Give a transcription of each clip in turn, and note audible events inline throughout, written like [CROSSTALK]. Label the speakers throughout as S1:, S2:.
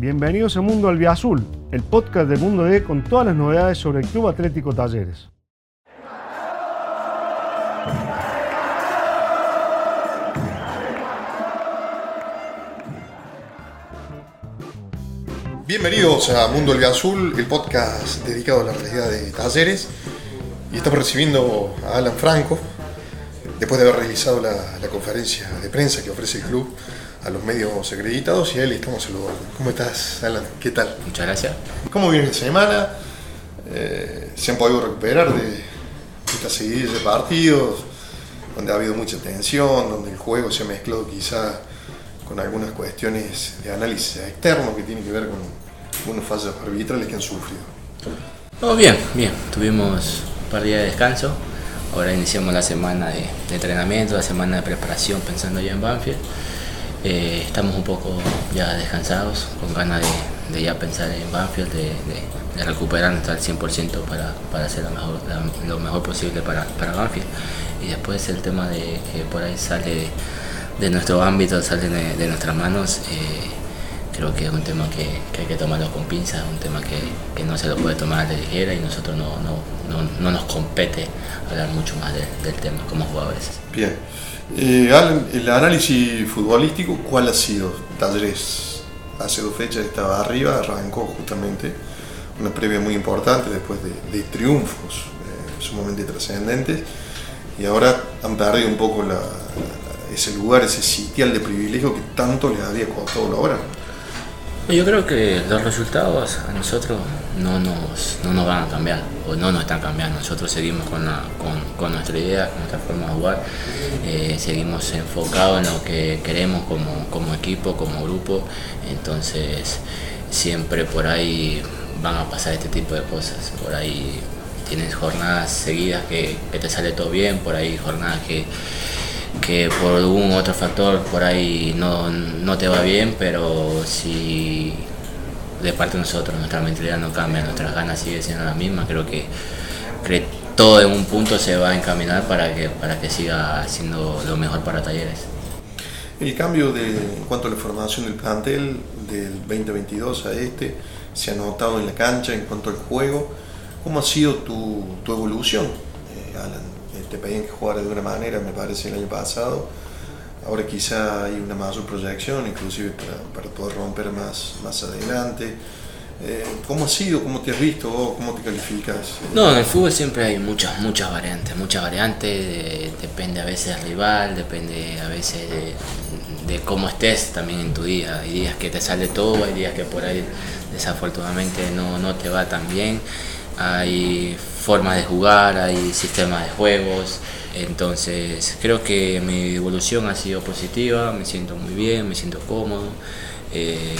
S1: Bienvenidos a Mundo Albiazul, el podcast de Mundo D con todas las novedades sobre el Club Atlético Talleres.
S2: Bienvenidos a Mundo Albiazul, el podcast dedicado a la realidad de Talleres. Y estamos recibiendo a Alan Franco, después de haber realizado la conferencia de prensa que ofrece el club a los medios acreditados y a él estamos saludando. ¿Cómo estás, Alan? ¿Qué tal?
S3: Muchas gracias.
S2: ¿Cómo viene la semana? Eh, ¿Se han podido recuperar de esta seguidilla de partidos donde ha habido mucha tensión, donde el juego se ha mezclado quizá con algunas cuestiones de análisis externo que tienen que ver con unos fallos arbitrales que han sufrido?
S3: Todo bien, bien. Tuvimos un par de días de descanso. Ahora iniciamos la semana de, de entrenamiento, la semana de preparación pensando ya en Banfield. Eh, estamos un poco ya descansados, con ganas de, ya pensar en Banfield, de, de, de recuperarnos al 100% para, para hacer lo mejor, posible para, para Banfield. Y después el tema de que por ahí sale de nuestro ámbito, sale de, de nuestras manos, eh, creo que es un tema que, hay que tomarlo con pinzas, un tema que, no se lo puede tomar de ligera y nosotros no, no, no, no nos compete hablar mucho más de- del tema como jugadores.
S2: Bien. Eh, Alan, el análisis futbolístico, ¿cuál ha sido? Talleres hace dos fechas estaba arriba, arrancó justamente una previa muy importante después de, triunfos eh, sumamente trascendentes y ahora han perdido un poco ese lugar, ese sitial de privilegio que tanto les había costado lograr.
S3: Yo creo que los resultados a nosotros no nos, no nos van a cambiar, o no nos están cambiando. Nosotros seguimos con, con, con nuestra idea, con nuestra forma de jugar, eh, seguimos enfocados en lo que queremos como, como equipo, como grupo. Entonces, siempre por ahí van a pasar este tipo de cosas. Por ahí tienes jornadas seguidas que te sale todo bien, por ahí jornadas que que por algún otro factor por ahí no, no te va bien, pero si de parte de nosotros nuestra mentalidad no cambia, nuestras ganas siguen siendo las mismas, creo que, todo en un punto se va a encaminar para que, para que siga siendo lo mejor para Talleres.
S2: El cambio de, en cuanto a la formación del plantel del 2022 a este se ha notado en la cancha en cuanto al juego. ¿Cómo ha sido tu, tu evolución, eh, Alan? Eh, te pedían que jugara de una manera, me parece, el año pasado. Ahora quizá hay una mayor proyección, inclusive para, para poder romper más, más adelante. Eh, ¿Cómo ha sido? ¿Cómo te has visto? ¿Cómo te calificas?
S3: No, en el fútbol siempre hay muchas, muchas variantes, muchas variantes, de- depende a veces del rival, depende a veces de, de cómo estés también en tu día. Hay días que te sale todo, hay días que por ahí desafortunadamente no, no te va tan bien. Hay formas de jugar, hay sistemas de juegos. Entonces creo que mi evolución ha sido positiva, me siento muy bien, me siento cómodo. eh,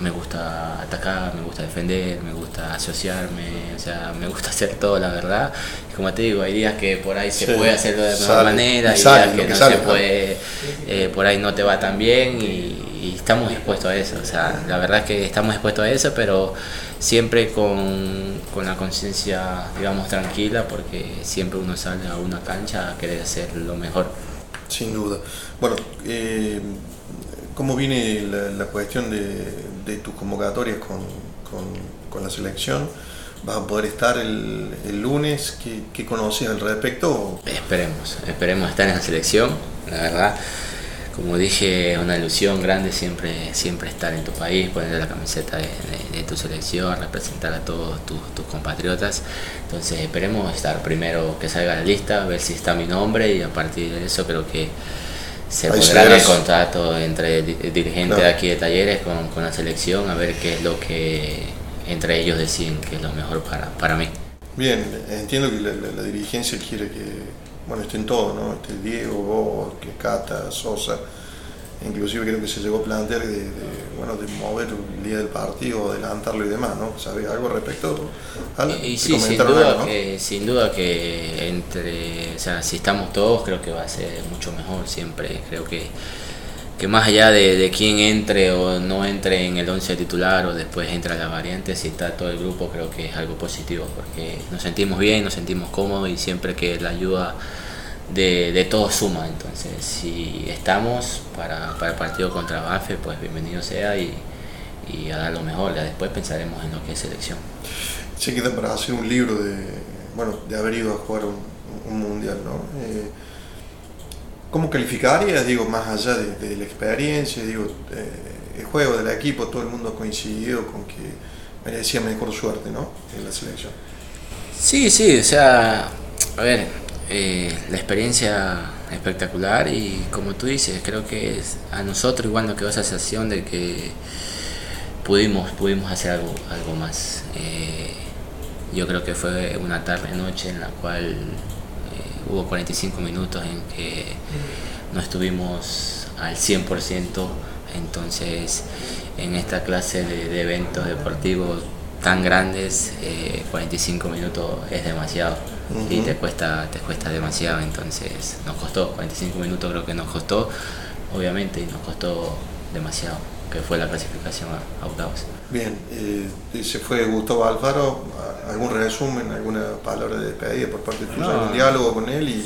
S3: me gusta atacar, me gusta defender, me gusta asociarme, o sea, me gusta [LAUGHS] hacer todo, la verdad. Y como te digo, hay días que por ahí se
S2: Sí,
S3: puede hacerlo de mejor
S2: sale,
S3: manera, hay días que
S2: que
S3: no
S2: sale,
S3: se puede, eh, por ahí no te va tan bien y estamos dispuestos a eso. O sea, la verdad es que estamos dispuestos a eso, pero siempre con, con la conciencia, digamos, tranquila, porque siempre uno sale a una cancha a querer hacer lo mejor.
S2: Sin duda. Bueno, eh, ¿cómo viene la, la cuestión de, de tus convocatorias con, con- con la selección? ¿Vas a poder estar el, el lunes? ¿Qué, qué conoces al respecto?
S3: Esperemos, esperemos estar en la selección, la verdad. Como dije, una ilusión grande siempre, siempre estar en tu país, poner la camiseta de, de- de tu selección, representar a todos tus, tus compatriotas. Entonces esperemos estar primero que salga la lista, ver si está mi nombre y a partir de eso creo que se podrá el contrato entre el dirigente
S2: Claro.
S3: de aquí de Talleres con, con la selección, a ver qué es lo que entre ellos deciden que es lo mejor para, para mí.
S2: Bien, entiendo que la, la- la dirigencia quiere que, bueno, estén todos, ¿no? Este Diego, vos, que Cata, Sosa. Inclusive creo que se llegó a plantear de, de, bueno, de mover el día del partido, adelantarlo y demás, ¿no? ¿Sabes algo al respecto?
S3: Y,
S2: ¿Te
S3: y sí, sin duda,
S2: algo, no?
S3: que, sin duda que entre, o sea, si estamos todos creo que va a ser mucho mejor siempre. Creo que, que más allá de, de quién entre o no entre en el 11 titular o después entra la variante, si está todo el grupo creo que es algo positivo porque nos sentimos bien, nos sentimos cómodos y siempre que la ayuda de, de todos suma. Entonces, si estamos para, para el partido contra Banfe, pues bienvenido sea y, y a dar lo mejor. Ya después pensaremos en lo que es selección.
S2: Se queda para hacer un libro de, bueno, de haber ido a jugar un, un mundial, ¿no? Eh, ¿Cómo calificarías, digo, más allá de, la experiencia, digo, eh, el juego del equipo, todo el mundo ha coincidido con que merecía mejor suerte, ¿no? En la selección.
S3: Sí, sí, o sea, a ver, eh, la experiencia espectacular y como tú dices, creo que a nosotros igual nos quedó esa sensación de que pudimos, pudimos hacer algo, algo más. Eh, yo creo que fue una tarde-noche en la cual hubo 45 minutos en que no estuvimos al 100%, entonces en esta clase de, de eventos deportivos tan grandes, 45 minutos es demasiado. Y te cuesta, te cuesta demasiado, entonces nos costó, 45 minutos creo que nos costó, obviamente, y nos costó demasiado, que fue la clasificación a, a octavos.
S2: Bien, eh, se fue Gustavo Alfaro, ¿algún resumen, alguna palabra de despedida por parte tuya,
S3: No.
S2: algún diálogo con él y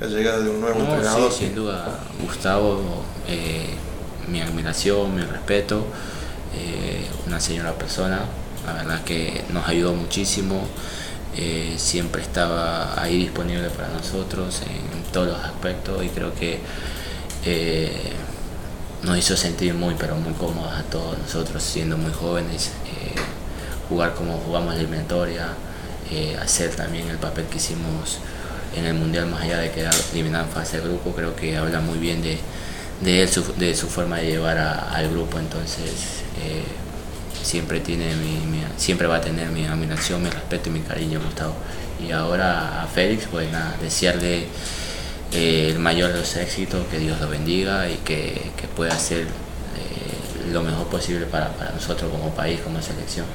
S2: la llegada de un nuevo
S3: No,
S2: entrenador?
S3: sí, sin duda, Gustavo, eh, mi admiración, mi respeto, eh, una señora persona, la verdad que nos ayudó muchísimo, eh, siempre estaba ahí disponible para nosotros en todos los aspectos y creo que eh, nos hizo sentir muy pero muy cómodos a todos nosotros siendo muy jóvenes, eh, jugar como jugamos la eliminatoria, eh, hacer también el papel que hicimos en el Mundial más allá de quedar eliminado en fase de grupo, creo que habla muy bien de, de él, su, de su forma de llevar a- al grupo, entonces eh, siempre tiene mi, siempre va a tener mi admiración, mi respeto y mi cariño Gustavo. Y ahora a Félix, pues nada, desearle eh, el mayor de los éxitos, que Dios lo bendiga y que, que pueda hacer eh, lo mejor posible para, para nosotros como país, como selección.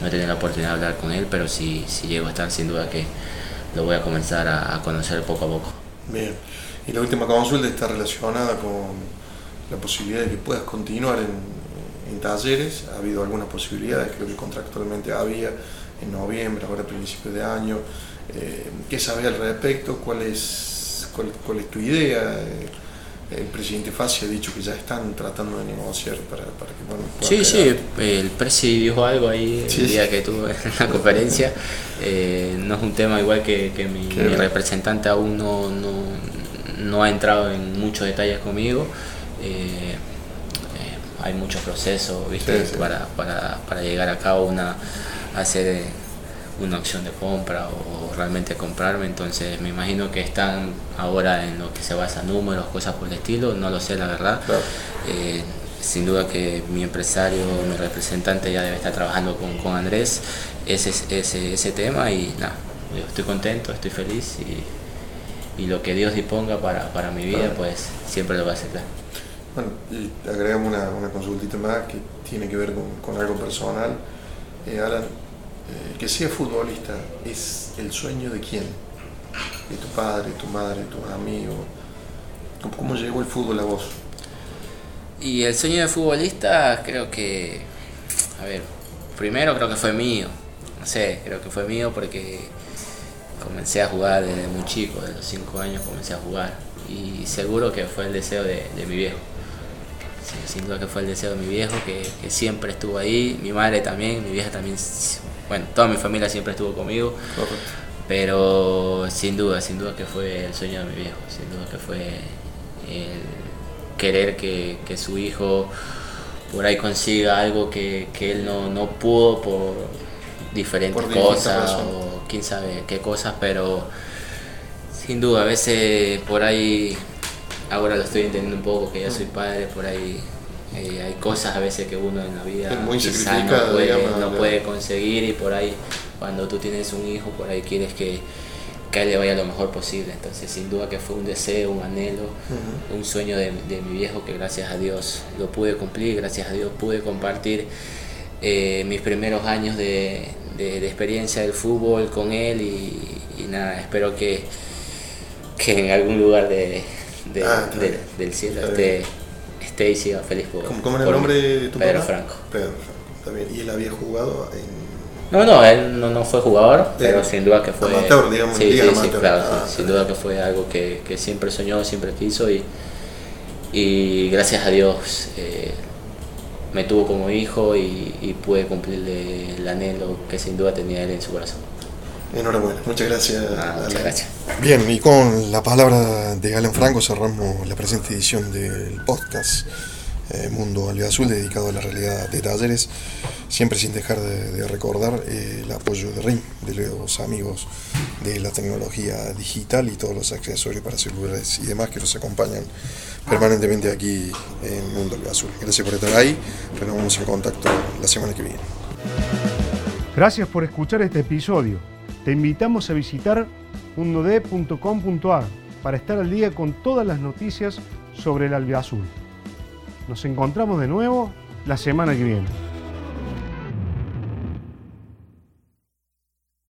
S3: No he tenido la oportunidad de hablar con él, pero si, si llego a estar, sin duda que lo voy a comenzar a, a conocer poco a poco.
S2: Bien. Y la última consulta está relacionada con la posibilidad de que puedas continuar en, en talleres. Ha habido algunas posibilidades, creo que contractualmente había en noviembre, ahora a principios de año. Eh, ¿Qué sabes al respecto? ¿Cuál es, cuál, cuál es tu idea? Eh, el presidente Fassi ha dicho que ya están tratando de negociar para, para que bueno,
S3: Sí, sí, el Presi dijo algo ahí el
S2: Sí,
S3: día
S2: sí.
S3: que tuve en [LAUGHS] la conferencia. Eh, no es un tema igual que, que mi, mi representante aún no, no, no ha entrado en muchos detalles conmigo. Eh, eh, hay muchos procesos ¿viste?
S2: Sí, sí.
S3: Para, para, para llegar a cabo una hacer eh, una opción de compra o, realmente comprarme entonces me imagino que están ahora en lo que se basa números cosas por el estilo no lo sé la verdad
S2: Claro.
S3: eh, sin duda que mi empresario, mi representante ya debe estar trabajando con, con Andrés ese, ese, ese tema y nada, estoy contento, estoy feliz y, y lo que Dios disponga para, para mi vida
S2: Claro.
S3: pues siempre lo va a aceptar.
S2: Bueno, y agregamos una, una consultita más que tiene que ver con, con algo personal. Eh, Alan, eh, que sea futbolista es el sueño de quién? De tu padre, tu madre, tus amigos. ¿Cómo, cómo llegó el fútbol a vos?
S3: Y el sueño de futbolista creo que, a ver, primero creo que fue mío, no sé, creo que fue mío porque comencé a jugar desde muy chico, de los 5 años comencé a jugar y seguro que fue el deseo de, de mi viejo. Sin duda que fue el deseo de mi viejo, que, que siempre estuvo ahí, mi madre también, mi vieja también, bueno, toda mi familia siempre estuvo conmigo, pero sin duda, sin duda que fue el sueño de mi viejo, sin duda que fue el querer que, que su hijo por ahí consiga algo que, que él no, no pudo por diferentes
S2: Por
S3: cosas o quién sabe qué cosas, pero sin duda, a veces por ahí, ahora lo estoy entendiendo un poco, que ya soy padre, por ahí eh, hay cosas a veces que uno en la vida
S2: muy
S3: quizá no, puede,
S2: digamos,
S3: no puede conseguir y por ahí cuando tú tienes un hijo, por ahí quieres que, que él le vaya lo mejor posible. Entonces sin duda que fue un deseo, un anhelo, un sueño de, de mi viejo que gracias a Dios lo pude cumplir, gracias a Dios pude compartir eh, mis primeros años de, de- de experiencia del fútbol con él y, y nada, espero que, que en algún lugar de,
S2: Ah,
S3: del cielo esté, esté y siga feliz por,
S2: ¿Cómo, cómo era el nombre de tu
S3: Pedro
S2: papá?
S3: Franco.
S2: Pedro Franco, bien. ¿Y él había jugado en...?
S3: No, no, él no, no fue jugador,
S2: Pero
S3: pero sin duda que fue...
S2: amateur, digamos,
S3: sí, sí, sí, claro,
S2: Ah,
S3: sí, sin duda que fue algo que, que siempre soñó, siempre quiso y, y gracias a Dios eh, me tuvo como hijo y, y pude cumplirle el anhelo que sin duda tenía él en su corazón.
S2: Enhorabuena, muchas gracias.
S3: Ah, muchas gracias.
S2: Bien, y con la palabra de Galen Franco cerramos la presente edición del podcast eh, Mundo Azul dedicado a la realidad de talleres, siempre sin dejar de, recordar eh, el apoyo de RIM, de los amigos de la tecnología digital y todos los accesorios para celulares y demás que nos acompañan permanentemente aquí en Mundo Azul. Gracias por estar ahí, renovamos el contacto la semana que viene.
S1: Gracias por escuchar este episodio. Te invitamos a visitar mundod.com.ar para estar al día con todas las noticias sobre el albiazul. Nos encontramos de nuevo la semana que viene.